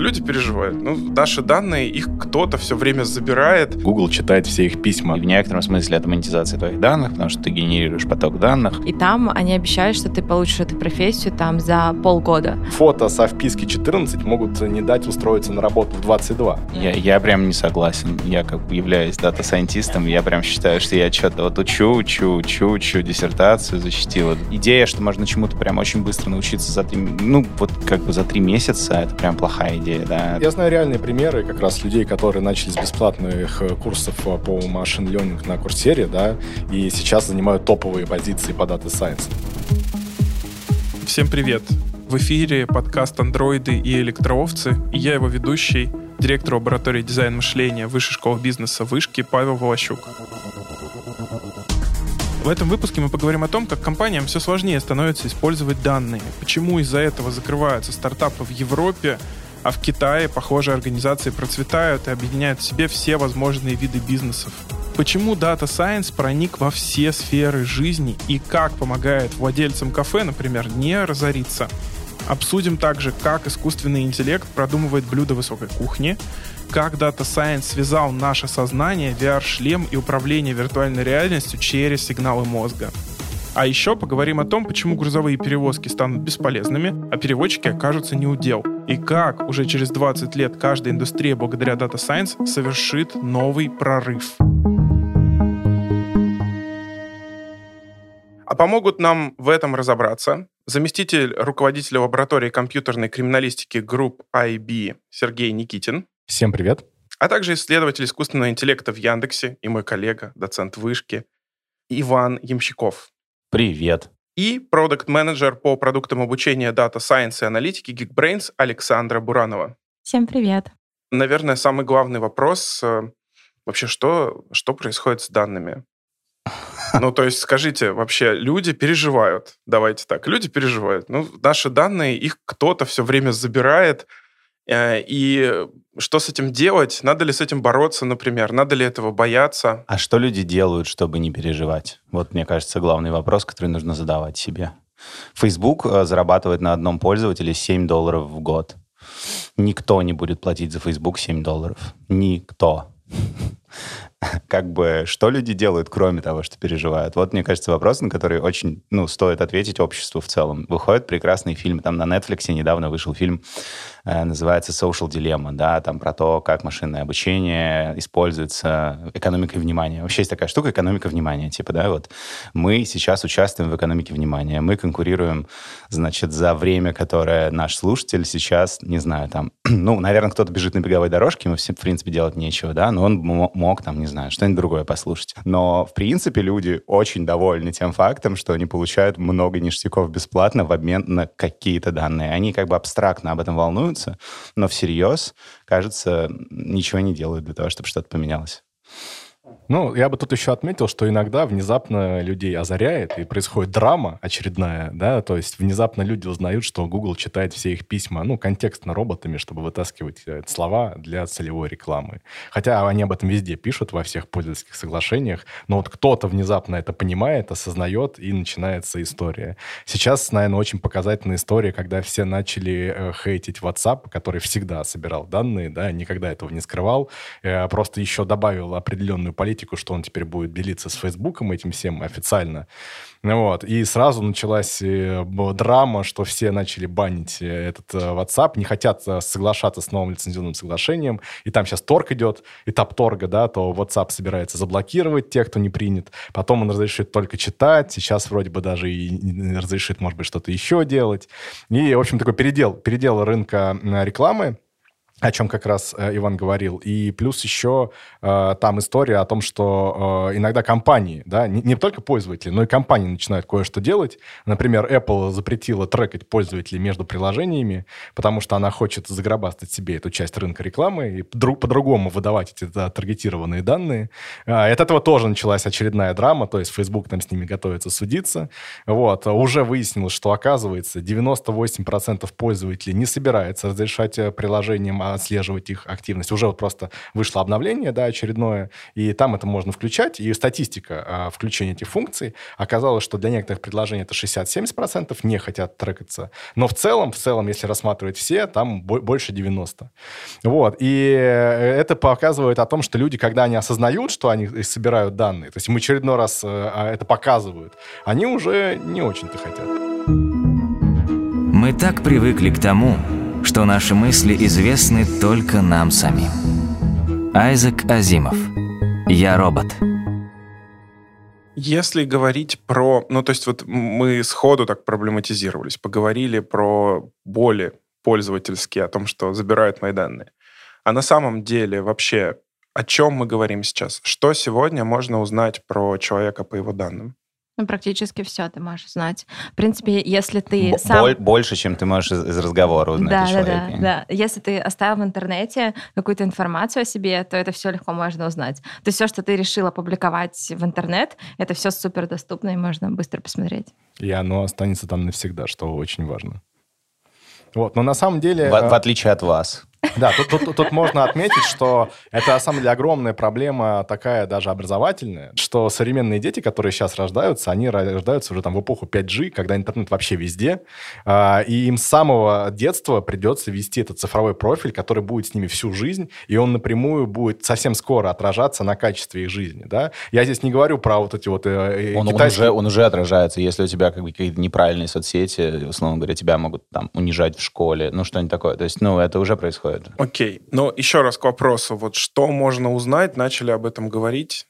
люди переживают. Ну, наши данные, их кто-то все время забирает. Google читает все их письма. И в некотором смысле это монетизация твоих данных, потому что ты генерируешь поток данных. И там они обещают, что ты получишь эту профессию там за полгода. Фото со вписки 14 могут не дать устроиться на работу в 22. Я, я прям не согласен. Я как бы являюсь дата-сайентистом, я прям считаю, что я что-то вот учу, учу, учу, учу, диссертацию защитил. Идея, что можно чему-то прям очень быстро научиться за три, ну, вот как бы за три месяца, это прям плохая идея, да. Я знаю реальные примеры как раз людей, которые начали с бесплатных э, курсов э, по машин learning на Курсере, да, и сейчас занимают топовые позиции по Data Science. Всем привет! В эфире подкаст «Андроиды и электроовцы» и я его ведущий, директор лаборатории дизайн мышления Высшей школы бизнеса Вышки Павел Волощук. В этом выпуске мы поговорим о том, как компаниям все сложнее становится использовать данные, почему из-за этого закрываются стартапы в Европе, а в Китае похожие организации процветают и объединяют в себе все возможные виды бизнесов. Почему Data Science проник во все сферы жизни и как помогает владельцам кафе, например, не разориться. Обсудим также, как искусственный интеллект продумывает блюда высокой кухни, как Data Science связал наше сознание, VR-шлем и управление виртуальной реальностью через сигналы мозга. А еще поговорим о том, почему грузовые перевозки станут бесполезными, а переводчики окажутся неудел. И как уже через 20 лет каждая индустрия благодаря Data Science совершит новый прорыв. А помогут нам в этом разобраться заместитель руководителя лаборатории компьютерной криминалистики групп IB Сергей Никитин. Всем привет. А также исследователь искусственного интеллекта в Яндексе и мой коллега, доцент вышки Иван Ямщиков. Привет. И продукт-менеджер по продуктам обучения Data Science и аналитики Geekbrains Александра Буранова. Всем привет. Наверное, самый главный вопрос э, вообще, что, что происходит с данными? Ну, то есть, скажите, вообще, люди переживают. Давайте так, люди переживают. Ну, наши данные, их кто-то все время забирает, и что с этим делать? Надо ли с этим бороться, например? Надо ли этого бояться? А что люди делают, чтобы не переживать? Вот, мне кажется, главный вопрос, который нужно задавать себе. Facebook э, зарабатывает на одном пользователе 7 долларов в год. Никто не будет платить за Facebook 7 долларов. Никто. как бы, что люди делают, кроме того, что переживают? Вот, мне кажется, вопрос, на который очень, ну, стоит ответить обществу в целом. Выходит прекрасный фильм, там на Netflix недавно вышел фильм, э, называется Social Dilemma, да, там про то, как машинное обучение используется экономикой внимания. Вообще есть такая штука, экономика внимания, типа, да, вот мы сейчас участвуем в экономике внимания, мы конкурируем, значит, за время, которое наш слушатель сейчас, не знаю, там, ну, наверное, кто-то бежит на беговой дорожке, ему, в принципе, делать нечего, да, но он мог, там, не знаю, что-нибудь другое послушать. Но, в принципе, люди очень довольны тем фактом, что они получают много ништяков бесплатно в обмен на какие-то данные. Они как бы абстрактно об этом волнуются, но всерьез, кажется, ничего не делают для того, чтобы что-то поменялось. Ну, я бы тут еще отметил, что иногда внезапно людей озаряет, и происходит драма очередная, да, то есть внезапно люди узнают, что Google читает все их письма, ну, контекстно роботами, чтобы вытаскивать э, слова для целевой рекламы. Хотя они об этом везде пишут, во всех пользовательских соглашениях, но вот кто-то внезапно это понимает, осознает, и начинается история. Сейчас, наверное, очень показательная история, когда все начали э, хейтить WhatsApp, который всегда собирал данные, да, никогда этого не скрывал, э, просто еще добавил определенную политику, что он теперь будет делиться с Фейсбуком этим всем официально. Вот. И сразу началась э, драма, что все начали банить э, этот э, WhatsApp, не хотят соглашаться с новым лицензионным соглашением. И там сейчас торг идет, этап торга, да, то WhatsApp собирается заблокировать тех, кто не принят. Потом он разрешит только читать. Сейчас вроде бы даже и разрешит, может быть, что-то еще делать. И, в общем, такой передел, передел рынка рекламы о чем как раз э, Иван говорил. И плюс еще э, там история о том, что э, иногда компании, да, не, не только пользователи, но и компании начинают кое-что делать. Например, Apple запретила трекать пользователей между приложениями, потому что она хочет загробастать себе эту часть рынка рекламы и по-другому выдавать эти да, таргетированные данные. Э, от этого тоже началась очередная драма, то есть Facebook там с ними готовится судиться. Вот. Уже выяснилось, что, оказывается, 98% пользователей не собирается разрешать э, приложениям отслеживать их активность. Уже вот просто вышло обновление, да, очередное, и там это можно включать, и статистика а, включения этих функций оказалось, что для некоторых предложений это 60-70% не хотят трекаться, но в целом, в целом, если рассматривать все, там больше 90. Вот, и э, это показывает о том, что люди, когда они осознают, что они собирают данные, то есть им очередной раз э, а, это показывают, они уже не очень-то хотят. Мы так привыкли к тому, что наши мысли известны только нам самим. Айзек Азимов. Я робот. Если говорить про... Ну, то есть вот мы сходу так проблематизировались, поговорили про боли пользовательские, о том, что забирают мои данные. А на самом деле вообще о чем мы говорим сейчас? Что сегодня можно узнать про человека по его данным? Ну, практически все ты можешь знать. В принципе, если ты Б- сам... Больше, чем ты можешь из, из разговора узнать да, о человеке. Да, да, да. Если ты оставил в интернете какую-то информацию о себе, то это все легко можно узнать. То есть все, что ты решил опубликовать в интернет, это все супер доступно и можно быстро посмотреть. И оно останется там навсегда, что очень важно. Вот, но на самом деле... В, в отличие от вас. Да, тут, тут, тут можно отметить, что это на самом деле огромная проблема такая даже образовательная, что современные дети, которые сейчас рождаются, они рождаются уже там в эпоху 5G, когда интернет вообще везде, а, и им с самого детства придется вести этот цифровой профиль, который будет с ними всю жизнь, и он напрямую будет совсем скоро отражаться на качестве их жизни, да. Я здесь не говорю про вот эти вот э, он, китайские... он, уже, он уже отражается, если у тебя как бы какие-то неправильные соцсети, условно говоря, тебя могут там унижать в школе, ну что-нибудь такое, то есть, ну, это уже происходит происходит. Окей. Но еще раз к вопросу. Вот что можно узнать? Начали об этом говорить.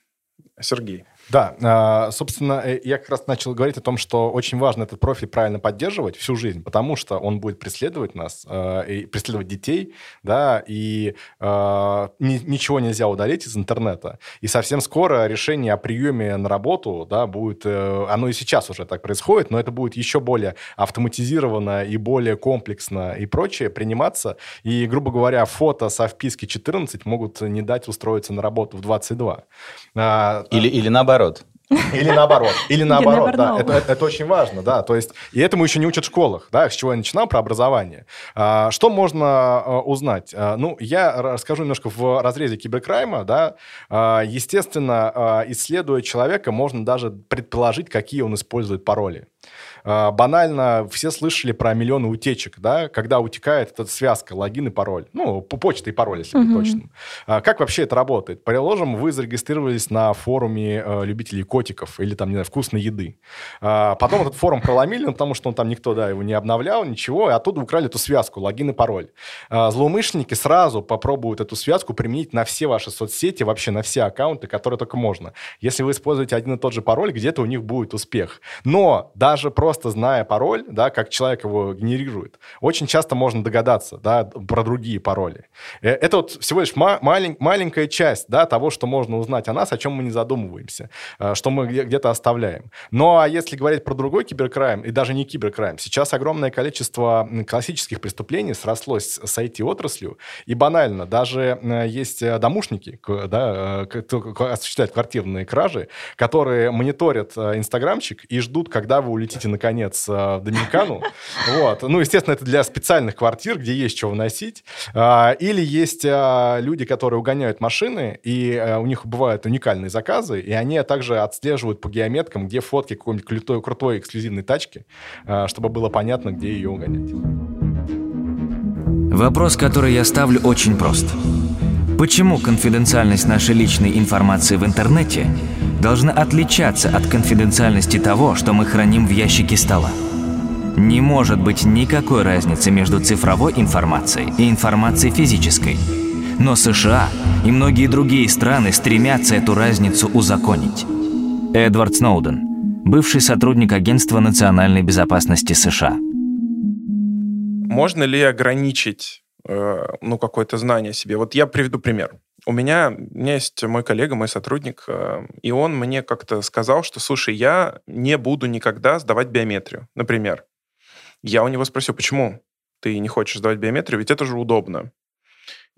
Сергей. Да, а, собственно, э, я как раз начал говорить о том, что очень важно этот профиль правильно поддерживать всю жизнь, потому что он будет преследовать нас, а, и преследовать детей, да, и а, ничего нельзя удалить из интернета. И совсем скоро решение о приеме на работу, да, будет, э, оно и сейчас уже так происходит, но это будет еще более автоматизировано и более комплексно и прочее приниматься. И, грубо говоря, фото со вписки 14 могут не дать устроиться на работу в 22. Или, или наоборот, наоборот. Или наоборот. Или наоборот, да. Это, это, это очень важно, да. То есть, и этому еще не учат в школах, да, с чего я начинал, про образование. А, что можно а, узнать? А, ну, я расскажу немножко в разрезе киберкрайма, да. А, естественно, а, исследуя человека, можно даже предположить, какие он использует пароли. А, банально все слышали про миллионы утечек, да, когда утекает эта связка логин и пароль. Ну, по почте и пароль, если быть точным. А, как вообще это работает? Приложим, вы зарегистрировались на форуме э, любителей котиков или там, не знаю, вкусной еды. А, потом этот форум проломили, ну, потому что он там никто, да, его не обновлял, ничего, и оттуда украли эту связку, логин и пароль. Злоумышленники сразу попробуют эту связку применить на все ваши соцсети, вообще на все аккаунты, которые только можно. Если вы используете один и тот же пароль, где-то у них будет успех. Но даже просто просто зная пароль, да, как человек его генерирует, очень часто можно догадаться, да, про другие пароли. Э, это вот всего лишь ма- малень- маленькая часть, да, того, что можно узнать о нас, о чем мы не задумываемся, э, что мы где-то оставляем. Ну, а если говорить про другой киберкрайм, и даже не киберкрайм, сейчас огромное количество классических преступлений срослось с IT-отраслью, и банально, даже э, есть домушники, да, осуществляют квартирные кражи, которые мониторят инстаграмчик и ждут, когда вы улетите на наконец, э, в Доминикану. Вот. Ну, естественно, это для специальных квартир, где есть что выносить. А, или есть а, люди, которые угоняют машины, и э, у них бывают уникальные заказы, и они также отслеживают по геометкам, где фотки какой-нибудь крутой, крутой эксклюзивной тачки, чтобы было понятно, где ее угонять. Вопрос, который я ставлю, очень прост. Почему конфиденциальность нашей личной информации в интернете должна отличаться от конфиденциальности того, что мы храним в ящике стола. Не может быть никакой разницы между цифровой информацией и информацией физической. Но США и многие другие страны стремятся эту разницу узаконить. Эдвард Сноуден, бывший сотрудник Агентства национальной безопасности США. Можно ли ограничить ну, какое-то знание о себе? Вот я приведу пример. У меня, у меня есть мой коллега, мой сотрудник, э, и он мне как-то сказал, что, слушай, я не буду никогда сдавать биометрию, например. Я у него спросил, почему ты не хочешь сдавать биометрию, ведь это же удобно.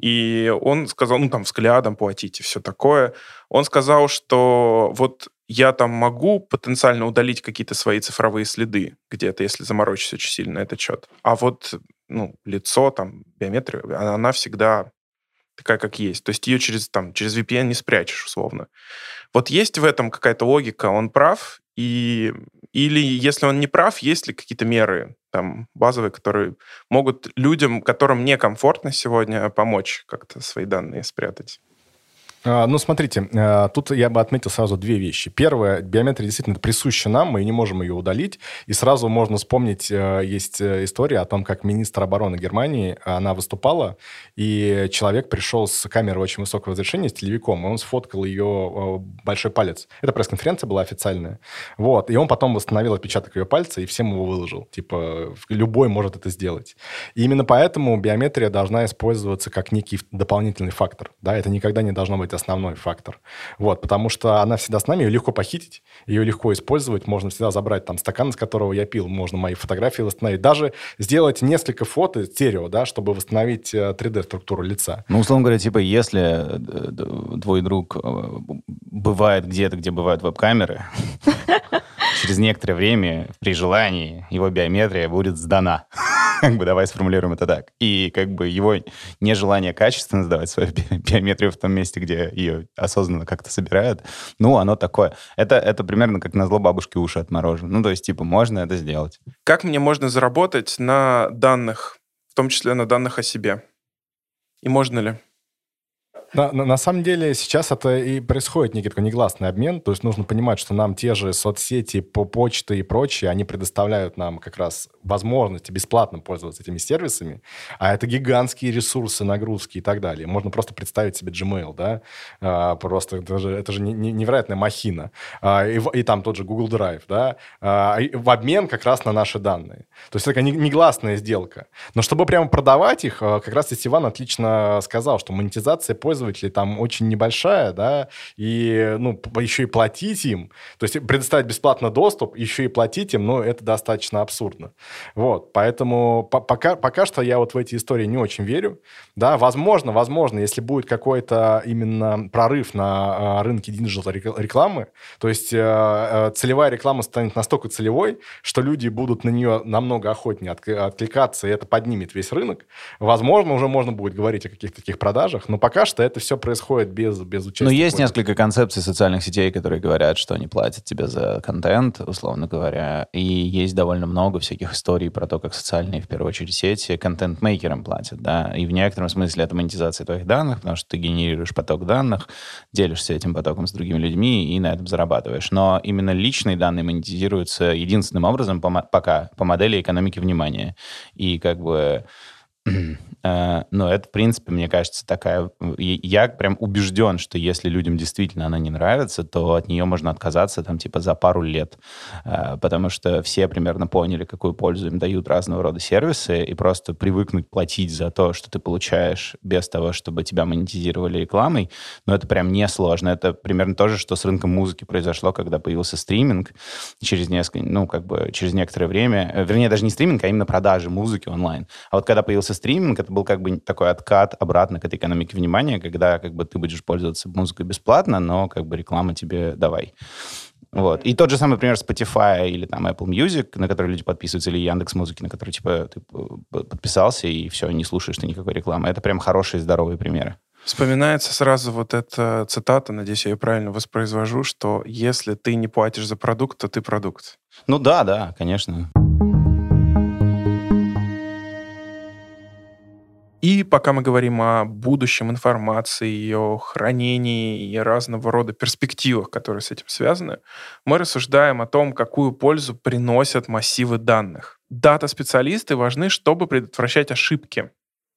И он сказал, ну, там, взглядом платить и все такое. Он сказал, что вот я там могу потенциально удалить какие-то свои цифровые следы где-то, если заморочусь очень сильно на этот счет. А вот ну, лицо, там, биометрия, она, она всегда такая, как есть. То есть ее через, там, через VPN не спрячешь, условно. Вот есть в этом какая-то логика, он прав, и, или если он не прав, есть ли какие-то меры там базовые, которые могут людям, которым некомфортно сегодня, помочь как-то свои данные спрятать? А, ну, смотрите, а, тут я бы отметил сразу две вещи. Первое, биометрия действительно присуща нам, мы не можем ее удалить. И сразу можно вспомнить, э, есть э, история о том, как министр обороны Германии, она выступала, и человек пришел с камерой очень высокого разрешения, с телевиком, и он сфоткал ее большой палец. Это пресс-конференция была официальная. Вот. И он потом восстановил отпечаток ее пальца и всем его выложил. Типа, любой может это сделать. И именно поэтому биометрия должна использоваться как некий дополнительный фактор. Да, это никогда не должно быть быть основной фактор. Вот, потому что она всегда с нами, ее легко похитить, ее легко использовать, можно всегда забрать там стакан, из которого я пил, можно мои фотографии восстановить, даже сделать несколько фото стерео, да, чтобы восстановить 3D-структуру э, лица. Ну, условно говоря, типа, если э, твой друг э, бывает где-то, где бывают веб-камеры, через некоторое время при желании его биометрия будет сдана. как бы давай сформулируем это так. И как бы его нежелание качественно сдавать свою биометрию в том месте, где ее осознанно как-то собирают, ну, оно такое. Это, это примерно как на зло бабушки уши отморожены. Ну, то есть, типа, можно это сделать. Как мне можно заработать на данных, в том числе на данных о себе? И можно ли? На, на, на самом деле сейчас это и происходит некий такой негласный обмен, то есть нужно понимать, что нам те же соцсети, по почты и прочее, они предоставляют нам как раз возможности бесплатно пользоваться этими сервисами, а это гигантские ресурсы, нагрузки и так далее. Можно просто представить себе Gmail, да, а, просто это же, это же невероятная махина. А, и, и там тот же Google Drive, да, а, в обмен как раз на наши данные. То есть это такая негласная сделка. Но чтобы прямо продавать их, а, как раз Иван отлично сказал, что монетизация пользователей пользователей там очень небольшая, да, и, ну, еще и платить им, то есть предоставить бесплатно доступ, еще и платить им, ну, это достаточно абсурдно. Вот, поэтому по пока, пока что я вот в эти истории не очень верю, да, возможно, возможно, если будет какой-то именно прорыв на а, рынке digital рекламы, то есть э, э, целевая реклама станет настолько целевой, что люди будут на нее намного охотнее откликаться, и это поднимет весь рынок, возможно, уже можно будет говорить о каких-то таких продажах, но пока что это все происходит без, без участия. Ну, есть несколько концепций социальных сетей, которые говорят, что они платят тебе за контент, условно говоря. И есть довольно много всяких историй про то, как социальные, в первую очередь, сети контент-мейкерам платят, да. И в некотором смысле это монетизация твоих данных, потому что ты генерируешь поток данных, делишься этим потоком с другими людьми и на этом зарабатываешь. Но именно личные данные монетизируются единственным образом пока по модели экономики внимания. И как бы но это, в принципе, мне кажется, такая... Я прям убежден, что если людям действительно она не нравится, то от нее можно отказаться там типа за пару лет, э, потому что все примерно поняли, какую пользу им дают разного рода сервисы, и просто привыкнуть платить за то, что ты получаешь без того, чтобы тебя монетизировали рекламой, но это прям несложно. Это примерно то же, что с рынком музыки произошло, когда появился стриминг. Через несколько, ну, как бы через некоторое время, э, вернее, даже не стриминг, а именно продажи музыки онлайн. А вот когда появился стриминг, это был как бы такой откат обратно к этой экономике внимания, когда как бы ты будешь пользоваться музыкой бесплатно, но как бы реклама тебе давай. Вот. И тот же самый пример Spotify или там Apple Music, на который люди подписываются, или Яндекс Музыки, на который типа ты подписался и все, не слушаешь ты никакой рекламы. Это прям хорошие, здоровые примеры. Вспоминается сразу вот эта цитата, надеюсь, я ее правильно воспроизвожу, что если ты не платишь за продукт, то ты продукт. Ну да, да, конечно. И пока мы говорим о будущем информации, ее хранении и разного рода перспективах, которые с этим связаны, мы рассуждаем о том, какую пользу приносят массивы данных. Дата-специалисты важны, чтобы предотвращать ошибки,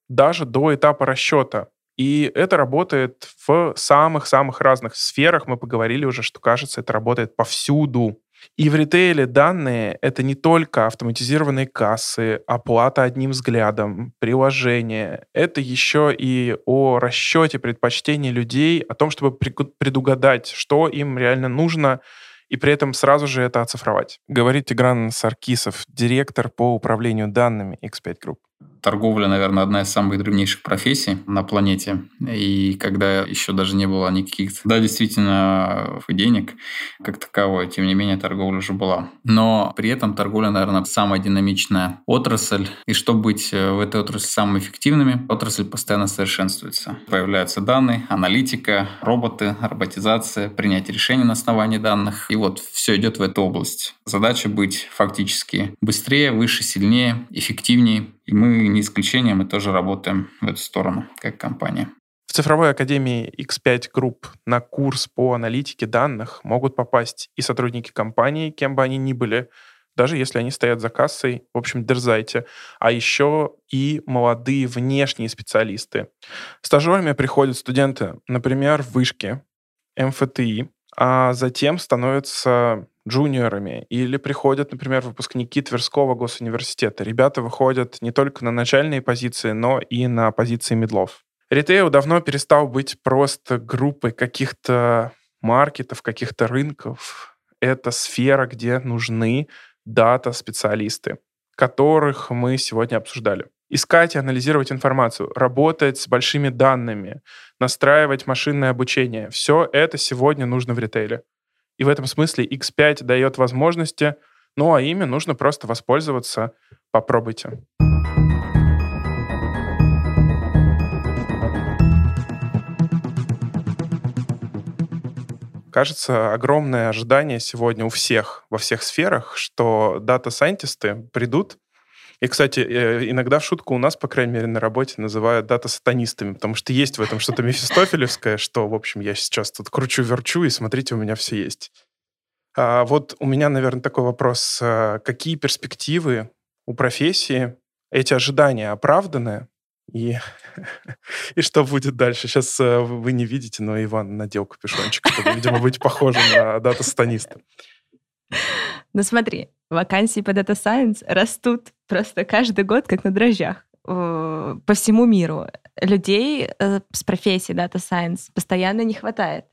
даже до этапа расчета. И это работает в самых-самых разных сферах. Мы поговорили уже, что, кажется, это работает повсюду. И в ритейле данные — это не только автоматизированные кассы, оплата одним взглядом, приложение. Это еще и о расчете предпочтений людей, о том, чтобы предугадать, что им реально нужно, и при этом сразу же это оцифровать. Говорит Тигран Саркисов, директор по управлению данными X5 Group. Торговля, наверное, одна из самых древнейших профессий на планете. И когда еще даже не было никаких, да, действительно, денег как таковой, тем не менее, торговля уже была. Но при этом торговля, наверное, самая динамичная отрасль. И чтобы быть э, в этой отрасли самыми эффективными, отрасль постоянно совершенствуется. Появляются данные, аналитика, роботы, роботизация, принятие решений на основании данных. И вот все идет в эту область. Задача быть фактически быстрее, выше, сильнее, эффективнее и мы не исключение, мы тоже работаем в эту сторону, как компания. В цифровой академии X5 Group на курс по аналитике данных могут попасть и сотрудники компании, кем бы они ни были, даже если они стоят за кассой, в общем, дерзайте. А еще и молодые внешние специалисты. Стажерами приходят студенты, например, в вышке, МФТИ, а затем становятся джуниорами, или приходят, например, выпускники Тверского госуниверситета. Ребята выходят не только на начальные позиции, но и на позиции медлов. Ритейл давно перестал быть просто группой каких-то маркетов, каких-то рынков. Это сфера, где нужны дата-специалисты, которых мы сегодня обсуждали. Искать и анализировать информацию, работать с большими данными, настраивать машинное обучение. Все это сегодня нужно в ритейле. И в этом смысле X5 дает возможности, ну а ими нужно просто воспользоваться. Попробуйте. Кажется, огромное ожидание сегодня у всех, во всех сферах, что дата-сайентисты придут и, кстати, э, иногда в шутку у нас, по крайней мере, на работе называют дата-сатанистами, потому что есть в этом что-то мефистофелевское, что, в общем, я сейчас тут кручу-верчу, и смотрите, у меня все есть. А вот у меня, наверное, такой вопрос. А какие перспективы у профессии? Эти ожидания оправданы? И, и что будет дальше? Сейчас э, вы не видите, но Иван надел капюшончик, чтобы, видимо, быть похожим на дата-станиста. Ну смотри, вакансии по Data Science растут просто каждый год, как на дрожжах э, по всему миру. Людей э, с профессией Data Science постоянно не хватает.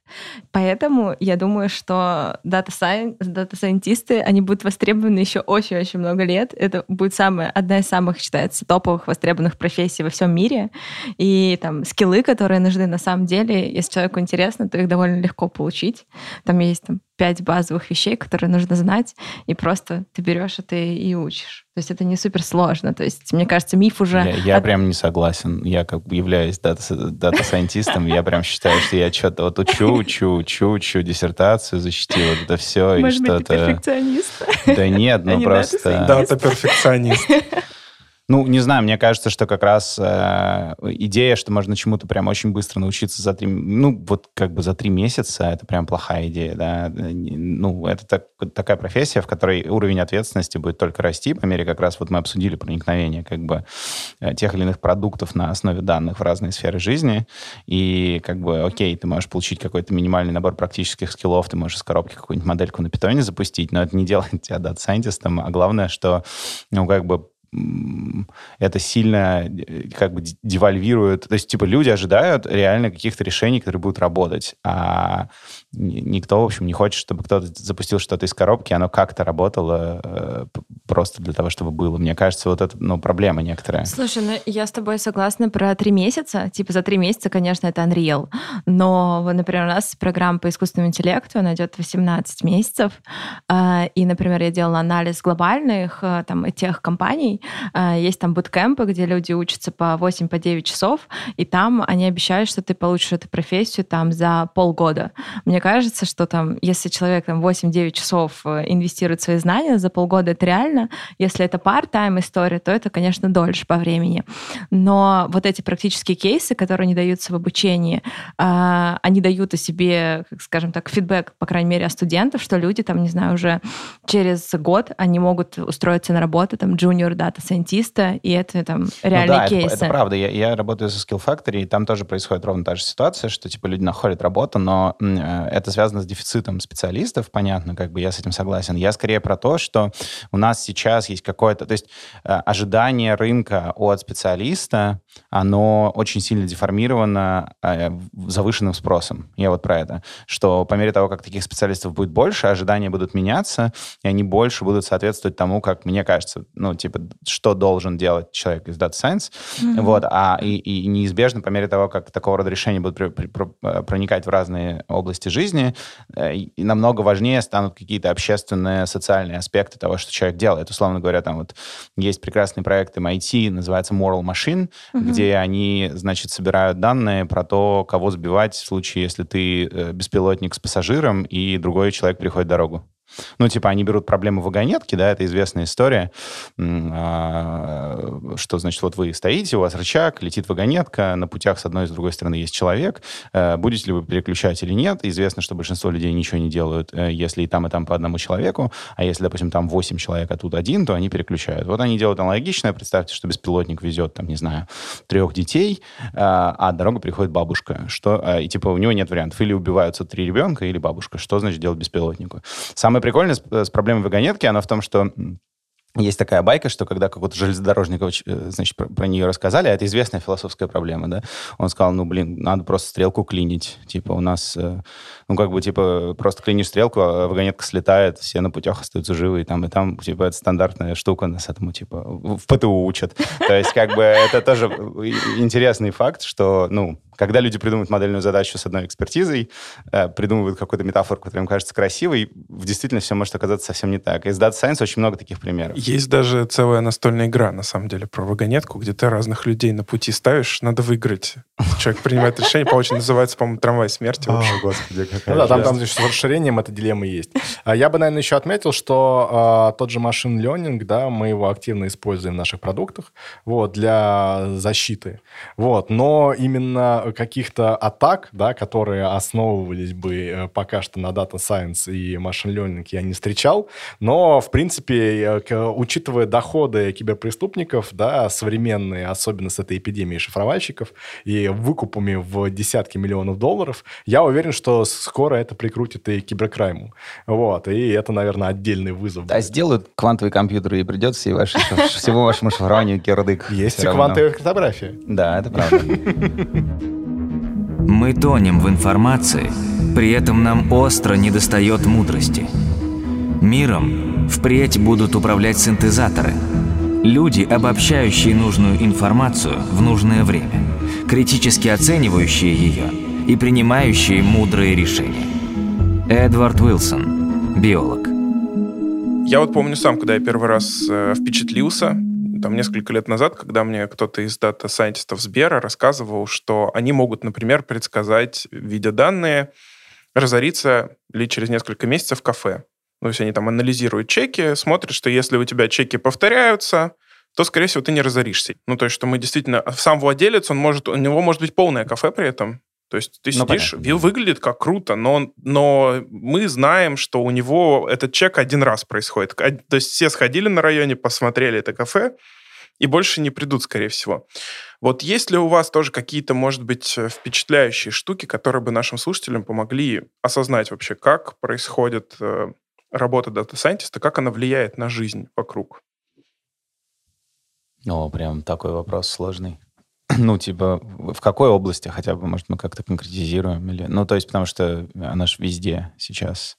Поэтому я думаю, что дата сайентисты, они будут востребованы еще очень-очень много лет. Это будет самая, одна из самых, считается, топовых востребованных профессий во всем мире. И там скиллы, которые нужны на самом деле, если человеку интересно, то их довольно легко получить. Там есть там пять базовых вещей, которые нужно знать, и просто ты берешь это и учишь. То есть это не супер сложно. То есть, мне кажется, миф уже... Я, я от... прям не согласен. Я как бы являюсь дата-сайентистом, я прям считаю, что я что-то вот учу, учу, учу, учу, диссертацию защитил, вот это все, и что-то... перфекционист. Да нет, ну просто... Дата-перфекционист. Ну, не знаю, мне кажется, что как раз э, идея, что можно чему-то прям очень быстро научиться за три, ну, вот как бы за три месяца, это прям плохая идея, да. Ну, это так, такая профессия, в которой уровень ответственности будет только расти, по мере как раз вот мы обсудили проникновение как бы э, тех или иных продуктов на основе данных в разные сферы жизни, и как бы, окей, ты можешь получить какой-то минимальный набор практических скиллов, ты можешь из коробки какую-нибудь модельку на питоне запустить, но это не делает тебя дата-сайентистом, а главное, что, ну, как бы это сильно э, как бы девальвирует. То есть, типа, люди ожидают реально каких-то решений, которые будут работать. А никто, в общем, не хочет, чтобы кто-то запустил что-то из коробки, оно как-то работало э, просто для того, чтобы было. Мне кажется, вот это, ну, проблема некоторая. Слушай, ну, я с тобой согласна про три месяца. Типа, за три месяца, конечно, это Unreal. Но, например, у нас программа по искусственному интеллекту, она идет 18 месяцев. Э, и, например, я делала анализ глобальных э, там, тех компаний. Э, есть там буткемпы, где люди учатся по 8-9 по часов, и там они обещают, что ты получишь эту профессию там за полгода. Мне кажется, что там, если человек там 8-9 часов э, инвестирует свои знания за полгода, это реально. Если это part-time история, то это, конечно, дольше по времени. Но вот эти практические кейсы, которые не даются в обучении, а, они дают о себе, скажем так, фидбэк, по крайней мере, о студентов, что люди там, не знаю, уже через год они могут устроиться на работу, там, junior data сайентиста, и это там реальные ну, да, кейсы. Это, это правда. Я, я работаю со Skill Factory, и там тоже происходит ровно та же ситуация, что типа люди находят работу, но э, это связано с дефицитом специалистов, понятно, как бы я с этим согласен. Я скорее про то, что у нас сейчас есть какое-то, то есть э, ожидание рынка от специалиста, оно очень сильно деформировано э, завышенным спросом. Я вот про это. Что по мере того, как таких специалистов будет больше, ожидания будут меняться, и они больше будут соответствовать тому, как мне кажется, ну, типа, что должен делать человек из Data Science. Mm-hmm. Вот, а и, и неизбежно по мере того, как такого рода решения будут при, при, при, э, проникать в разные области жизни, э, и намного важнее станут какие-то общественные, социальные аспекты того, что человек делает. Условно говоря, там вот есть прекрасный проект MIT, называется Moral Machine, mm-hmm. где они, значит, собирают данные про то, кого сбивать в случае, если ты э, беспилотник с пассажиром, и другой человек переходит дорогу. Ну, типа, они берут проблему вагонетки, да, это известная история, а, что, значит, вот вы стоите, у вас рычаг, летит вагонетка, на путях с одной и с другой стороны есть человек, э, будете ли вы переключать или нет. Известно, что большинство людей ничего не делают, э, если и там, и там по одному человеку, а если, допустим, там 8 человек, а тут один, то они переключают. Вот они делают аналогичное, представьте, что беспилотник везет, там, не знаю, трех детей, а, а дорога приходит бабушка, что, э, и типа у него нет вариантов, или убиваются три ребенка, или бабушка. Что значит делать беспилотнику? Самое прикольное с, с проблемой вагонетки, она в том, что есть такая байка, что когда какого-то железнодорожника, э, значит, про, про нее рассказали, а это известная философская проблема, да, он сказал, ну, блин, надо просто стрелку клинить. Типа у нас, э, ну, как бы, типа, просто клинишь стрелку, а вагонетка слетает, все на путях остаются живы, и там, и там, типа, это стандартная штука, нас этому, типа, в ПТУ учат. То есть, как бы, это тоже интересный факт, что, ну, когда люди придумывают модельную задачу с одной экспертизой, э, придумывают какую-то метафору, которая им кажется красивой, в действительности все может оказаться совсем не так. Из Data Science очень много таких примеров. Есть даже целая настольная игра, на самом деле, про вагонетку, где ты разных людей на пути ставишь, надо выиграть. Человек принимает решение, получится, называется, по-моему, трамвай смерти. О, господи, какая ну, да, там, там с расширением эта дилемма есть. А я бы, наверное, еще отметил, что а, тот же машин learning, да, мы его активно используем в наших продуктах, вот, для защиты. Вот, но именно каких-то атак, да, которые основывались бы э, пока что на Data Science и Machine Learning, я не встречал. Но, в принципе, э, учитывая доходы киберпреступников, да, современные, особенно с этой эпидемией шифровальщиков и выкупами в десятки миллионов долларов, я уверен, что скоро это прикрутит и киберкрайму. Вот, и это, наверное, отдельный вызов. Да, сделают квантовые компьютеры, и придет всей вашей, всего вашему шифрованию кирдык. Есть и квантовая криптография. Да, это правда. Мы тонем в информации, при этом нам остро недостает мудрости. Миром впредь будут управлять синтезаторы. Люди, обобщающие нужную информацию в нужное время, критически оценивающие ее и принимающие мудрые решения. Эдвард Уилсон, биолог. Я вот помню сам, когда я первый раз э, впечатлился там несколько лет назад, когда мне кто-то из дата-сайентистов Сбера рассказывал, что они могут, например, предсказать, видя данные, разориться ли через несколько месяцев кафе. Ну, то есть они там анализируют чеки, смотрят, что если у тебя чеки повторяются, то, скорее всего, ты не разоришься. Ну, то есть, что мы действительно... Сам владелец, он может, у него может быть полное кафе при этом. То есть ты ну, сидишь, понятно. выглядит как круто, но, но мы знаем, что у него этот чек один раз происходит. То есть все сходили на районе, посмотрели это кафе, и больше не придут, скорее всего. Вот есть ли у вас тоже какие-то, может быть, впечатляющие штуки, которые бы нашим слушателям помогли осознать вообще, как происходит э, работа дата-сайентиста, как она влияет на жизнь вокруг? О, прям такой вопрос сложный. Ну, типа, в какой области хотя бы, может, мы как-то конкретизируем? Или... Ну, то есть, потому что она же везде сейчас.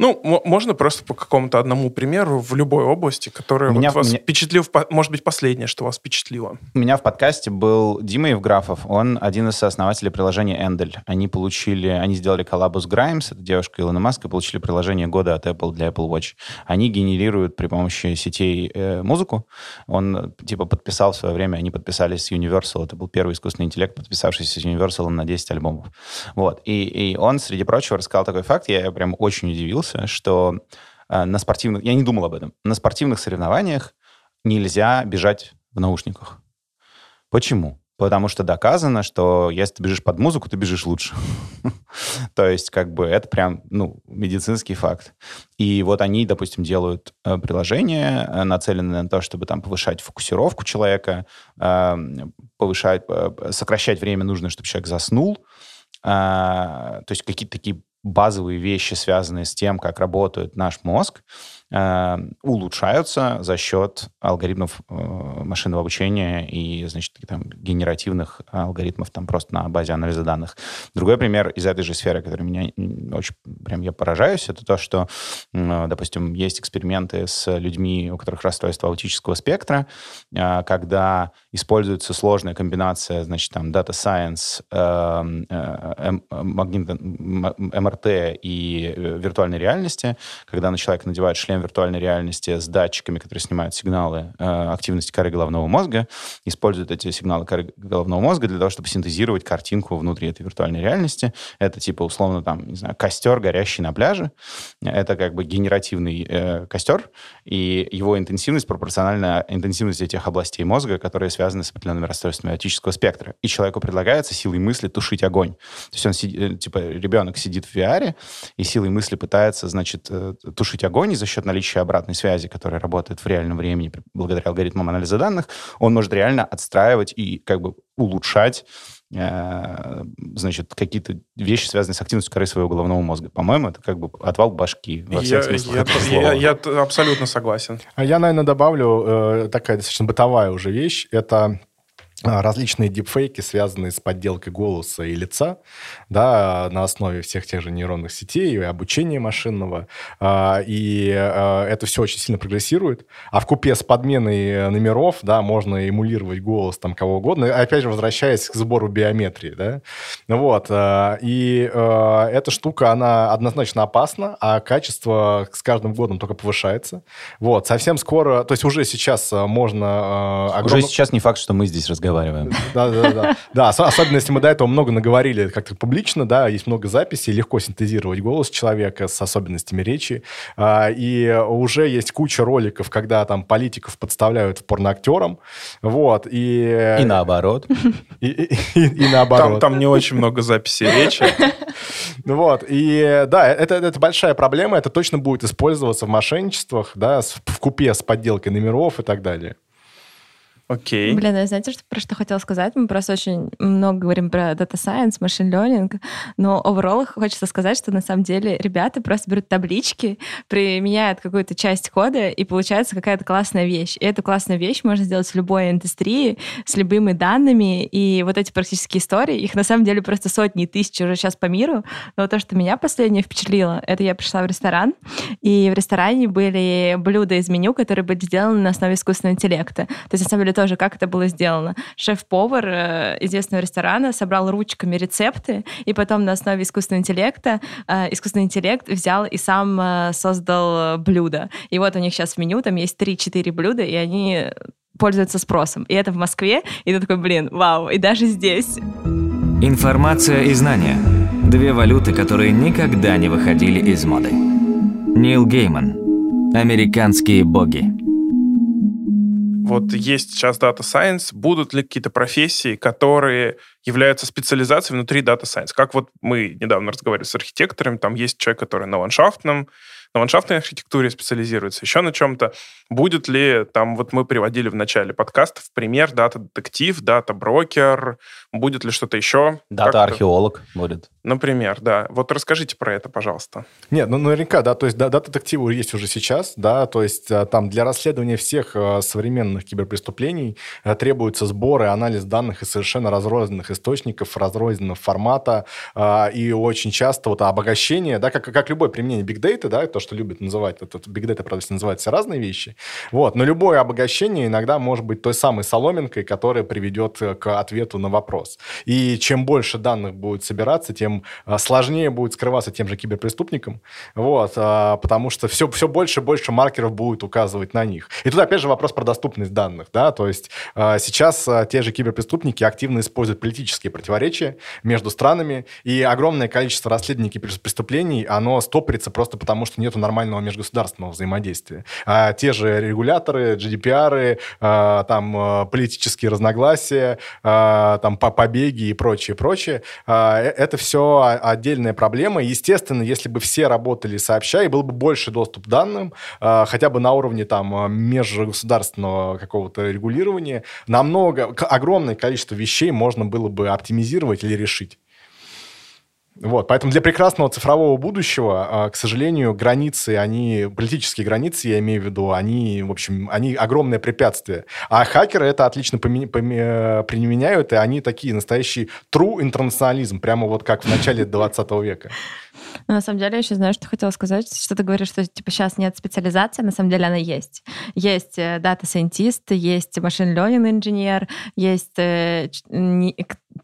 Ну, можно просто по какому-то одному примеру в любой области, которая меня, вот вас меня... впечатлил, может быть, последнее, что вас впечатлило. У меня в подкасте был Дима Евграфов, он один из основателей приложения Endelь. Они получили, они сделали коллабу с Grimes, это девушка Илона Маска, получили приложение года от Apple для Apple Watch. Они генерируют при помощи сетей э, музыку. Он, типа, подписал в свое время, они подписались с Universal, это был первый искусственный интеллект, подписавшийся с Universal на 10 альбомов. Вот. И, и он, среди прочего, рассказал такой факт, я прям очень удивился, удивился, что э, на спортивных... Я не думал об этом. На спортивных соревнованиях нельзя бежать в наушниках. Почему? Потому что доказано, что если ты бежишь под музыку, ты бежишь лучше. То есть, как бы, это прям, ну, медицинский факт. И вот они, допустим, делают э, приложение, э, нацеленное на то, чтобы там повышать фокусировку человека, повышать, сокращать время нужное, чтобы человек заснул. То есть какие-то такие базовые вещи, связанные с тем, как работает наш мозг. э, улучшаются за счет алгоритмов э, машинного обучения и, значит, там, генеративных алгоритмов там просто на базе анализа данных. Другой пример из этой же сферы, который меня очень прям я поражаюсь, это то, что, допустим, есть эксперименты с людьми, у которых расстройство аутического спектра, э, когда используется сложная комбинация, значит, там, data science, эм, э, э, МРТ и виртуальной реальности, когда на человека надевают шлем виртуальной реальности с датчиками, которые снимают сигналы активности коры головного мозга, используют эти сигналы коры головного мозга для того, чтобы синтезировать картинку внутри этой виртуальной реальности. Это типа условно там, не знаю, костер, горящий на пляже. Это как бы генеративный э, костер, и его интенсивность пропорциональна интенсивности тех областей мозга, которые связаны с определенными расстройствами аутического спектра. И человеку предлагается силой мысли тушить огонь. То есть он, сидит, э, типа, ребенок сидит в VR, и силой мысли пытается, значит, э, тушить огонь, и за счет наличия обратной связи, которая работает в реальном времени благодаря алгоритмам анализа данных, он может реально отстраивать и как бы улучшать Э, значит, какие-то вещи, связанные с активностью коры своего головного мозга. По-моему, это как бы отвал башки во всех я, смыслах я, я, я абсолютно согласен. А я, наверное, добавлю э, такая достаточно бытовая уже вещь. Это различные дипфейки, связанные с подделкой голоса и лица, да, на основе всех тех же нейронных сетей и обучения машинного. А, и а, это все очень сильно прогрессирует. А в купе с подменой номеров, да, можно эмулировать голос там кого угодно. Опять же, возвращаясь к сбору биометрии, да. Вот. И эта штука, она однозначно опасна, а качество с каждым годом только повышается. Вот. Совсем скоро, то есть уже сейчас можно... Огромно... Уже сейчас не факт, что мы здесь разговариваем разговариваем. Да, да, да. Да, особенно если мы до этого много наговорили как-то публично, да, есть много записей, легко синтезировать голос человека с особенностями речи. А, и уже есть куча роликов, когда там политиков подставляют порноактерам. Вот, и... И наоборот. И, и, и, и наоборот. Там, там не очень много записей речи. Вот, и да, это, это большая проблема, это точно будет использоваться в мошенничествах, да, в купе с подделкой номеров и так далее. Окей. Блин, а знаете, что, про что хотела сказать? Мы просто очень много говорим про Data Science, Machine Learning, но overall хочется сказать, что на самом деле ребята просто берут таблички, применяют какую-то часть кода, и получается какая-то классная вещь. И эту классную вещь можно сделать в любой индустрии, с любыми данными, и вот эти практические истории, их на самом деле просто сотни тысяч уже сейчас по миру, но то, что меня последнее впечатлило, это я пришла в ресторан, и в ресторане были блюда из меню, которые были сделаны на основе искусственного интеллекта. То есть, на самом деле, тоже, как это было сделано. Шеф-повар э, известного ресторана собрал ручками рецепты, и потом на основе искусственного интеллекта э, искусственный интеллект взял и сам э, создал блюдо. И вот у них сейчас в меню там есть 3-4 блюда, и они пользуются спросом. И это в Москве, и ты такой, блин, вау, и даже здесь. Информация и знания. Две валюты, которые никогда не выходили из моды. Нил Гейман. Американские боги. Вот есть сейчас Data Science. Будут ли какие-то профессии, которые являются специализацией внутри Data Science? Как вот мы недавно разговаривали с архитекторами, там есть человек, который на ландшафтном на ландшафтной архитектуре специализируется, еще на чем-то. Будет ли, там вот мы приводили в начале подкаста в пример дата-детектив, дата-брокер, будет ли что-то еще? Дата-археолог будет. Например, да. Вот расскажите про это, пожалуйста. Нет, ну наверняка, да, то есть дата-детективы есть уже сейчас, да, то есть э, там для расследования всех э, современных киберпреступлений э, требуются сборы, анализ данных из совершенно разрозненных источников, разрозненного формата, и очень часто вот обогащение, да, как, как любое применение data, да, что любят называть, это big data, правда, называют все разные вещи, вот, но любое обогащение иногда может быть той самой соломинкой, которая приведет к ответу на вопрос. И чем больше данных будет собираться, тем а, сложнее будет скрываться тем же киберпреступникам, вот, а, потому что все, все больше и больше маркеров будет указывать на них. И тут опять же вопрос про доступность данных, да, то есть а, сейчас те же киберпреступники активно используют политические противоречия между странами, и огромное количество расследований киберпреступлений, оно стопорится просто потому, что нет нету нормального межгосударственного взаимодействия. А те же регуляторы, GDPR, а, там а, политические разногласия, а, там побеги и прочее, прочее, а, э, это все отдельная проблема. Естественно, если бы все работали сообща, и был бы больше доступ к данным, а, хотя бы на уровне там межгосударственного какого-то регулирования, намного, огромное количество вещей можно было бы оптимизировать или решить. Вот, поэтому для прекрасного цифрового будущего, а, к сожалению, границы, они, политические границы, я имею в виду, они, в общем, они огромное препятствие. А хакеры это отлично применяют, и они такие настоящие true интернационализм, прямо вот как в начале 20 века. Но на самом деле, я еще знаю, что хотела сказать, что ты говоришь, что типа сейчас нет специализации, на самом деле она есть. Есть дата-сайентист, есть machine learning инженер, есть э,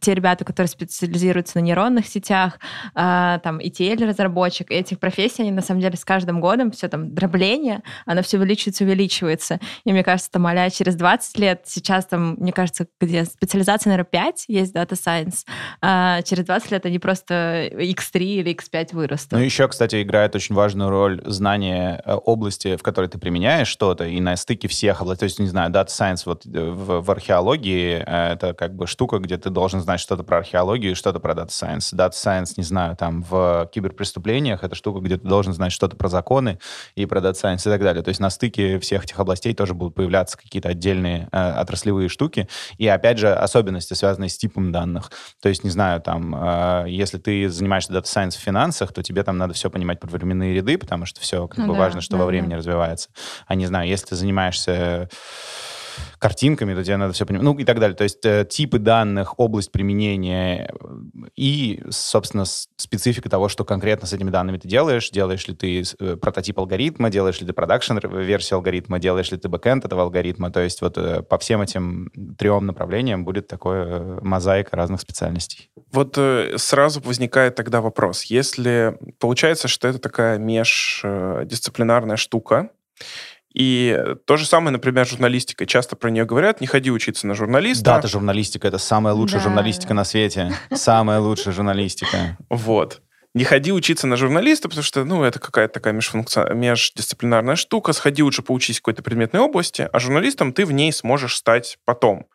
те ребята, которые специализируются на нейронных сетях, э, там, ETL-разработчик, этих профессий, они на самом деле с каждым годом все там дробление, оно все увеличивается, увеличивается. И мне кажется, там, а через 20 лет, сейчас там, мне кажется, где специализация, наверное, 5 есть Data Science, а через 20 лет они просто X3 или X5 вырастут. Ну, еще, кстати, играет очень важную роль знание э, области, в которой ты применяешь что-то, и на стыке всех областей. То есть, не знаю, Data Science вот э, в, в археологии э, это как бы штука, где ты должен знать что-то про археологию и что-то про Data Science. Data Science, не знаю, там в киберпреступлениях это штука, где ты должен знать что-то про законы и про Data Science и так далее. То есть на стыке всех этих областей тоже будут появляться какие-то отдельные э, отраслевые штуки. И опять же, особенности, связанные с типом данных. То есть, не знаю, там, э, если ты занимаешься Data Science в финансах, то тебе там надо все понимать про временные ряды, потому что все как ну, бы да, важно, что да, во времени да. развивается. А не знаю, если ты занимаешься картинками, то тебе надо все понимать, ну и так далее. То есть э, типы данных, область применения э, и, собственно, специфика того, что конкретно с этими данными ты делаешь. Делаешь ли ты э, прототип алгоритма, делаешь ли ты production-версию алгоритма, делаешь ли ты бэкэнд этого алгоритма. То есть вот по всем этим трем направлениям будет такое мозаика разных специальностей. Вот сразу возникает тогда вопрос. Если получается, что это такая междисциплинарная штука, и то же самое, например, журналистика. Часто про нее говорят, не ходи учиться на журналиста. Дата журналистика — это самая лучшая да. журналистика на свете. Самая лучшая журналистика. Вот не ходи учиться на журналиста, потому что, ну, это какая-то такая межфункци... междисциплинарная штука. Сходи лучше поучись в какой-то предметной области, а журналистом ты в ней сможешь стать потом.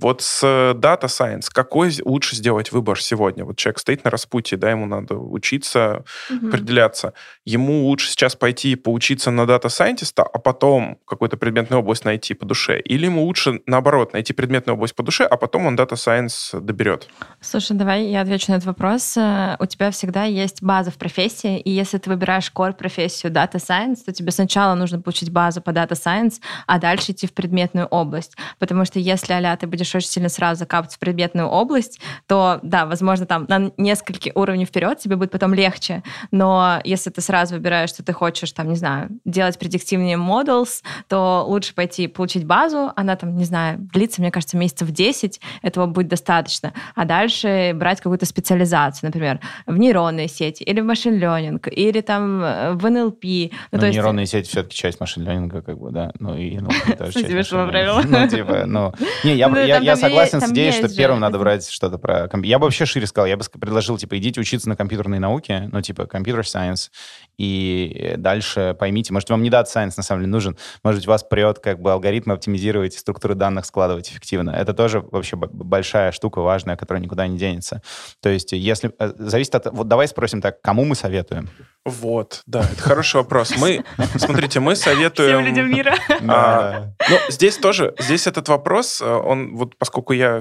Вот с э, Data Science какой лучше сделать выбор сегодня? Вот человек стоит на распутье, да, ему надо учиться, угу. определяться. Ему лучше сейчас пойти поучиться на Data Scientist, а потом какую-то предметную область найти по душе? Или ему лучше, наоборот, найти предметную область по душе, а потом он Data Science доберет? Слушай, давай я отвечу на этот вопрос. Э, у тебя всегда есть база в профессии, и если ты выбираешь core профессию Data Science, то тебе сначала нужно получить базу по Data Science, а дальше идти в предметную область. Потому что если, аля, ты будешь очень сильно сразу закапывать в предметную область, то, да, возможно, там на несколько уровней вперед тебе будет потом легче. Но если ты сразу выбираешь, что ты хочешь, там, не знаю, делать предиктивные models, то лучше пойти получить базу, она там, не знаю, длится, мне кажется, месяцев 10, этого будет достаточно. А дальше брать какую-то специализацию, например, в нейронные сети, или в машин ленинг, или там э, в NLP. Ну, Но нейронные есть... сети все-таки часть machine learning а, как бы, да. Ну, и NLP тоже часть Ну, типа, ну... Не, я, ну, согласен с идеей, что первым надо брать что-то про... Я бы вообще шире сказал, я бы предложил, типа, идите учиться на компьютерной науке, ну, типа, computer science, и дальше поймите, может, вам не data science на самом деле нужен, может быть, вас прет как бы алгоритмы оптимизировать, структуры данных складывать эффективно. Это тоже вообще большая штука, важная, которая никуда не денется. То есть, если... Э, зависит от... Вот давай спросим так, кому мы советуем? Вот, да, это хороший вопрос. Мы, смотрите, мы советуем... Всем людям мира. А, ну, здесь тоже, здесь этот вопрос, э, он вот, поскольку я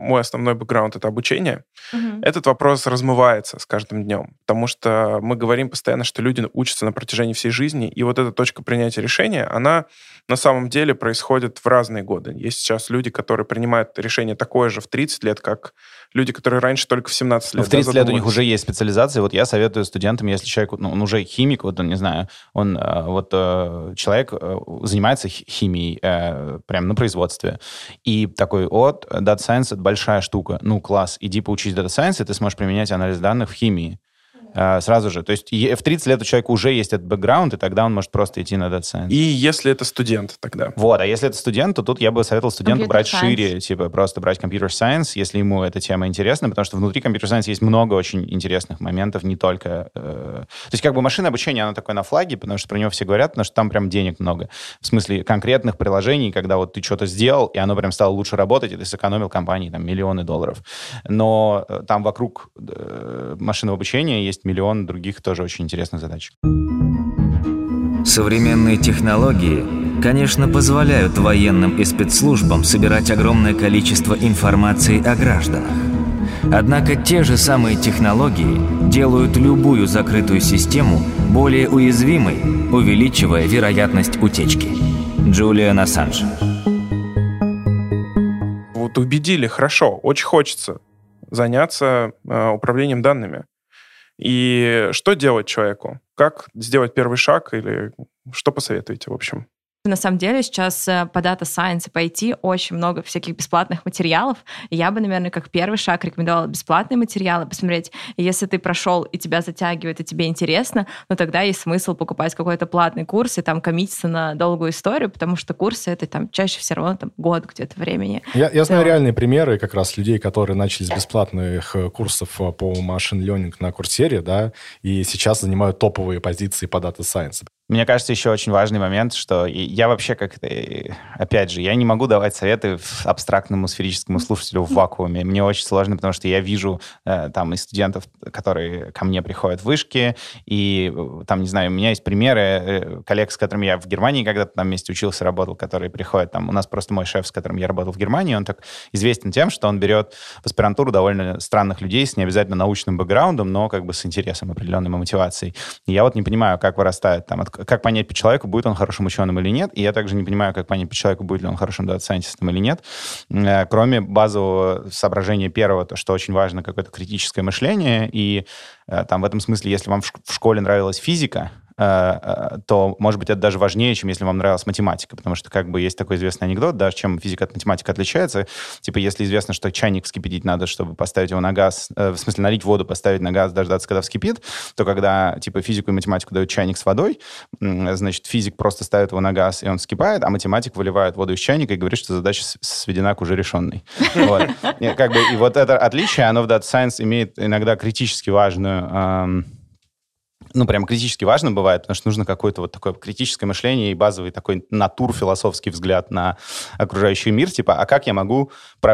мой основной бэкграунд это обучение, угу. этот вопрос размывается с каждым днем, потому что мы говорим постоянно, что люди учатся на протяжении всей жизни, и вот эта точка принятия решения, она на самом деле происходит в разные годы. Есть сейчас люди, которые принимают решение такое же в 30 лет, как люди, которые раньше только в 17 лет. В 30 да, лет у них уже есть специализация. Вот я советую студентам, если человек, ну, он уже химик, вот он, не знаю, он э, вот э, человек э, занимается химией прямо на производстве, и такой, от Data Science — это большая штука. Ну, класс, иди поучись Data Science, и ты сможешь применять анализ данных в химии. А, сразу же. То есть в 30 лет у человека уже есть этот бэкграунд, и тогда он может просто идти на Data Science. И если это студент тогда? Вот, а если это студент, то тут я бы советовал студенту computer брать science. шире, типа просто брать Computer Science, если ему эта тема интересна, потому что внутри Computer Science есть много очень интересных моментов, не только... Э... То есть как бы машина обучения, она такое на флаге, потому что про него все говорят, потому что там прям денег много. В смысле конкретных приложений, когда вот ты что-то сделал, и оно прям стало лучше работать, и ты сэкономил компании там миллионы долларов. Но э, там вокруг э, машинного обучения есть есть миллион других тоже очень интересных задач. Современные технологии, конечно, позволяют военным и спецслужбам собирать огромное количество информации о гражданах. Однако те же самые технологии делают любую закрытую систему более уязвимой, увеличивая вероятность утечки. Джулиан Ассанж. Вот убедили, хорошо, очень хочется заняться э, управлением данными. И что делать человеку? Как сделать первый шаг или что посоветуете, в общем? На самом деле сейчас э, по Data Science и по IT очень много всяких бесплатных материалов. И я бы, наверное, как первый шаг рекомендовала бесплатные материалы посмотреть. Если ты прошел и тебя затягивает, и тебе интересно, ну тогда есть смысл покупать какой-то платный курс и там коммититься на долгую историю, потому что курсы это там чаще все равно там год где-то времени. Я, я знаю реальные примеры как раз людей, которые начали с бесплатных э, курсов э, по машин learning на курсере, да, и сейчас занимают топовые позиции по Data Science. Мне кажется, еще очень важный момент, что я вообще как-то, опять же, я не могу давать советы абстрактному сферическому слушателю в вакууме. Мне очень сложно, потому что я вижу э, там и студентов, которые ко мне приходят в вышки, и э, там, не знаю, у меня есть примеры э, коллег, с которыми я в Германии когда-то там вместе учился, работал, которые приходят там. У нас просто мой шеф, с которым я работал в Германии, он так известен тем, что он берет в аспирантуру довольно странных людей с не обязательно научным бэкграундом, но как бы с интересом определенной мотивацией. И я вот не понимаю, как вырастает там как понять по человеку, будет он хорошим ученым или нет. И я также не понимаю, как понять по человеку, будет ли он хорошим дата-сайентистом или нет. Э, кроме базового соображения первого, то, что очень важно какое-то критическое мышление. И э, там в этом смысле, если вам в школе нравилась физика, то, может быть, это даже важнее, чем если вам нравилась математика, потому что как бы есть такой известный анекдот, да, чем физика от математики отличается. Типа, если известно, что чайник вскипятить надо, чтобы поставить его на газ, э, в смысле, налить воду, поставить на газ, дождаться, когда вскипит, то когда, типа, физику и математику дают чайник с водой, значит, физик просто ставит его на газ, и он вскипает, а математик выливает воду из чайника и говорит, что задача сведена к уже решенной. Как бы, и вот это отличие, оно в Data Science имеет иногда критически важную ну, прям критически важно бывает, потому что нужно какое-то вот такое критическое мышление и базовый такой натур философский взгляд на окружающий мир, типа, а как я могу,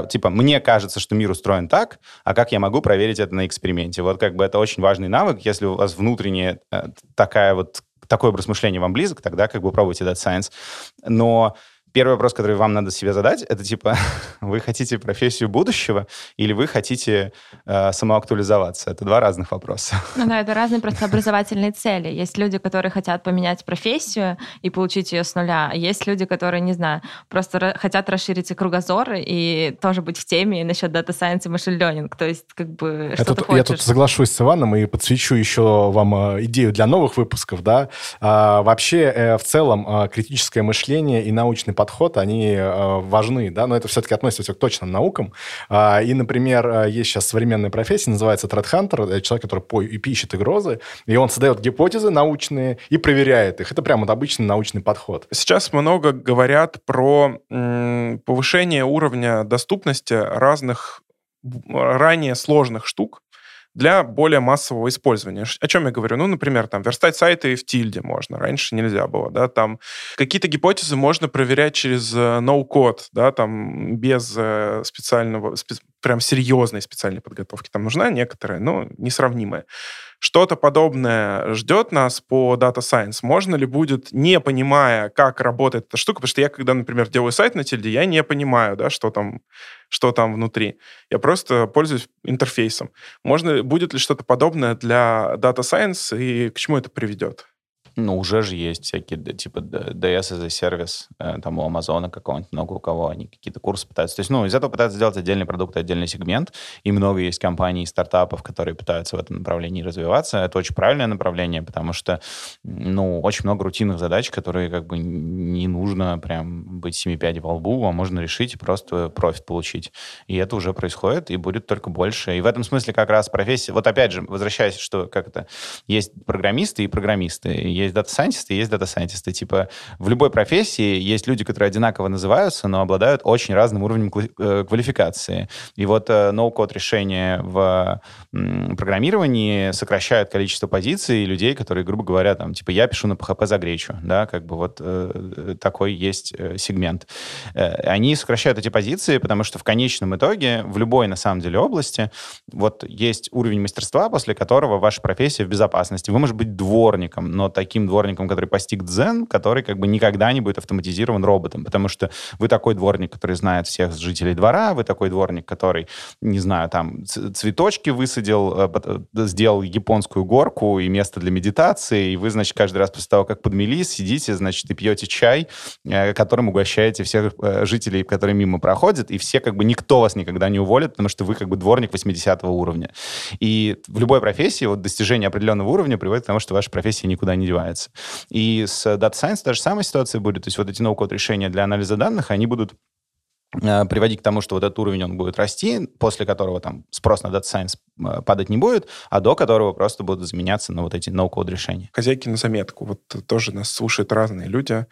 типа, мне кажется, что мир устроен так, а как я могу проверить это на эксперименте? Вот как бы это очень важный навык, если у вас внутренняя э, такая вот, такой образ мышления вам близок, тогда как бы пробуйте Data Science. Но первый вопрос, который вам надо себе задать, это типа, вы хотите профессию будущего или вы хотите э, самоактуализоваться? Это два разных вопроса. Ну да, это разные просто образовательные цели. Есть люди, которые хотят поменять профессию и получить ее с нуля. А есть люди, которые, не знаю, просто хотят расширить кругозор и тоже быть в теме насчет дата сайенс и машин learning. То есть, как бы, что ты хочешь. Я тут соглашусь с Иваном и подсвечу еще вам э, идею для новых выпусков, да. А, вообще, э, в целом, а, критическое мышление и научный подход подход, они э, важны, да, но это все-таки относится к точным наукам. А, и, например, э, есть сейчас современная профессия, называется threat человек, который по, угрозы, и он создает гипотезы научные и проверяет их. Это прям вот обычный научный подход. Сейчас много говорят про повышение уровня доступности разных ранее сложных штук, для более массового использования. О чем я говорю? Ну, например, там, верстать сайты в тильде можно, раньше нельзя было, да, там какие-то гипотезы можно проверять через э, no-code, да, там, без э, специального, спе прям серьезной специальной подготовки. Там нужна некоторая, но несравнимая. Что-то подобное ждет нас по Data Science? Можно ли будет, не понимая, как работает эта штука, потому что я, когда, например, делаю сайт на тильде, я не понимаю, да, что там, что там внутри. Я просто пользуюсь интерфейсом. Можно, будет ли что-то подобное для Data Science и к чему это приведет? Ну, уже же есть всякие, типа, DS as a сервис, э, там у Амазона какого-нибудь, много у кого они какие-то курсы пытаются. То есть, ну, из этого пытаются сделать отдельный продукт, отдельный сегмент, и много есть компаний и стартапов, которые пытаются в этом направлении развиваться. Это очень правильное направление, потому что, ну, очень много рутинных задач, которые как бы не нужно прям быть 7-5 во лбу, а можно решить и просто профит получить. И это уже происходит, и будет только больше. И в этом смысле как раз профессия... Вот опять же, возвращаясь, что как это... Есть программисты и программисты. Есть есть дата-сайентисты, есть дата-сайентисты. Типа в любой профессии есть люди, которые одинаково называются, но обладают очень разным уровнем э, квалификации. И вот э, no-code решения в программировании сокращают количество позиций людей, которые, грубо говоря, там, типа, я пишу на PHP за гречу, да, как бы вот э, такой есть э, сегмент. Э, они сокращают эти позиции, потому что в конечном итоге в любой, на самом деле, области вот есть уровень мастерства, после которого ваша профессия в безопасности. Вы можете быть дворником, но таким таким дворником, который постиг дзен, который как бы никогда не будет автоматизирован роботом, потому что вы такой дворник, который знает всех жителей двора, вы такой дворник, который, не знаю, там цветочки высадил, э, э, сделал японскую горку и место для медитации, и вы, значит, каждый раз после того, как подмели, сидите, значит, и пьете чай, которым угощаете всех жителей, которые мимо проходят, и все как бы никто вас никогда не уволит, потому что вы как бы дворник 80 уровня. И в любой профессии вот достижение определенного уровня приводит к тому, что ваша профессия никуда не девается. И с Data Science та же самая ситуация будет. То есть вот эти ноу-код решения для анализа данных, они будут э, приводить к тому, что вот этот уровень он будет расти, после которого там спрос на Data Science э, падать не будет, а до которого просто будут заменяться на вот эти no-code решения. Хозяйки на заметку. Вот тоже нас слушают разные люди.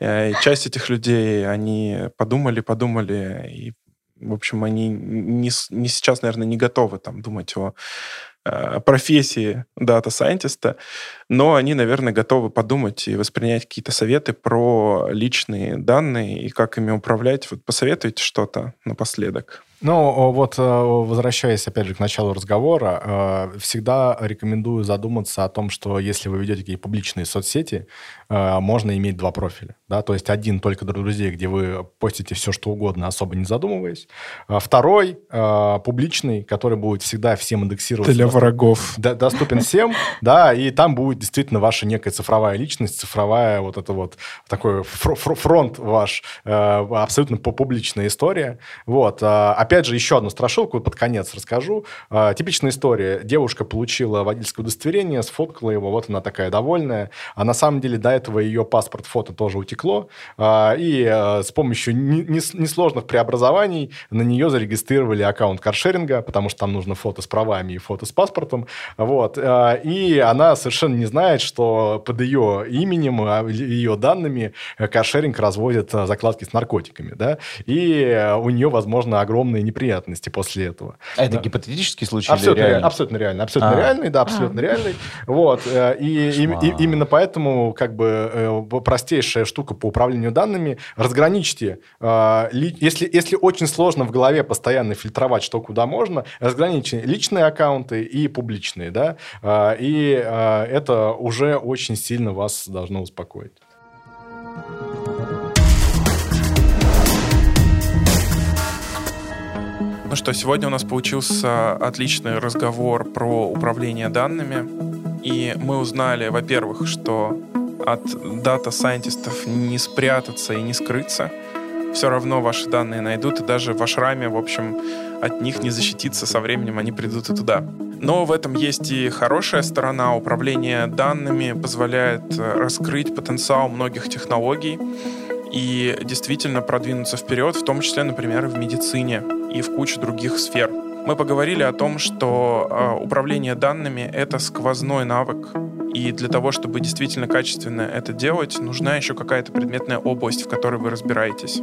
Э, и часть этих людей, они подумали, подумали, и, в общем, они не, не сейчас, наверное, не готовы там думать о Э, профессии дата-сайентиста, но они, наверное, готовы подумать и воспринять какие-то советы про личные данные и как ими управлять. Вот посоветуйте что-то напоследок. Ну, вот э, возвращаясь, опять же, к началу разговора, э, всегда рекомендую задуматься о том, что если вы ведете какие-то публичные соцсети, э, можно иметь два профиля. Да? То есть один только для друзей, где вы постите все, что угодно, особо не задумываясь. А второй публичный, который будет всегда всем индексироваться. Для врагов. Доступен всем, да, и там будет действительно ваша некая цифровая личность, цифровая вот это вот такой фронт ваш, абсолютно публичная история. Вот. Опять опять же, еще одну страшилку под конец расскажу. А, типичная история. Девушка получила водительское удостоверение, сфоткала его, вот она такая довольная. А на самом деле до этого ее паспорт, фото тоже утекло. А, и а, с помощью несложных преобразований на нее зарегистрировали аккаунт каршеринга, потому что там нужно фото с правами и фото с паспортом. Вот. И она совершенно не знает, что под ее именем, ее данными каршеринг разводит закладки с наркотиками. Да? И у нее, возможно, огромные неприятности после этого. А это да. гипотетический случай абсолютно или реальный? Абсолютно реальный. Абсолютно а. реальный, да, абсолютно а. реальный. Вот. Э, и, и, и именно поэтому как бы э, простейшая штука по управлению данными, разграничьте. Э, если, если очень сложно в голове постоянно фильтровать, что куда можно, разграничьте личные аккаунты и публичные, да, и это уже очень сильно вас должно успокоить. Ну что, сегодня у нас получился отличный разговор про управление данными. И мы узнали, во-первых, что от дата-сайентистов не спрятаться и не скрыться. Все равно ваши данные найдут, и даже в Ашраме, в общем, от них не защититься со временем, они придут и туда. Но в этом есть и хорошая сторона. Управление данными позволяет раскрыть потенциал многих технологий и действительно продвинуться вперед, в том числе, например, в медицине и в кучу других сфер. Мы поговорили о том, что э, управление данными — это сквозной навык, и для того, чтобы действительно качественно это делать, нужна еще какая-то предметная область, в которой вы разбираетесь.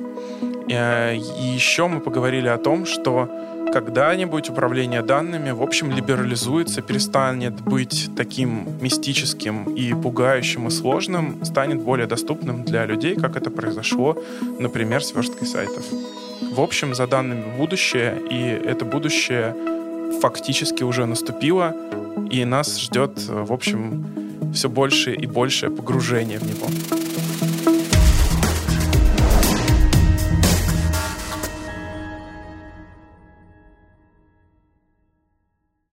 Э, и еще мы поговорили о том, что когда-нибудь управление данными, в общем, либерализуется, перестанет быть таким мистическим и пугающим и сложным, станет более доступным для людей, как это произошло, например, с версткой сайтов. В общем, за данными будущее, и это будущее фактически уже наступило, и нас ждет, в общем, все больше и большее погружение в него.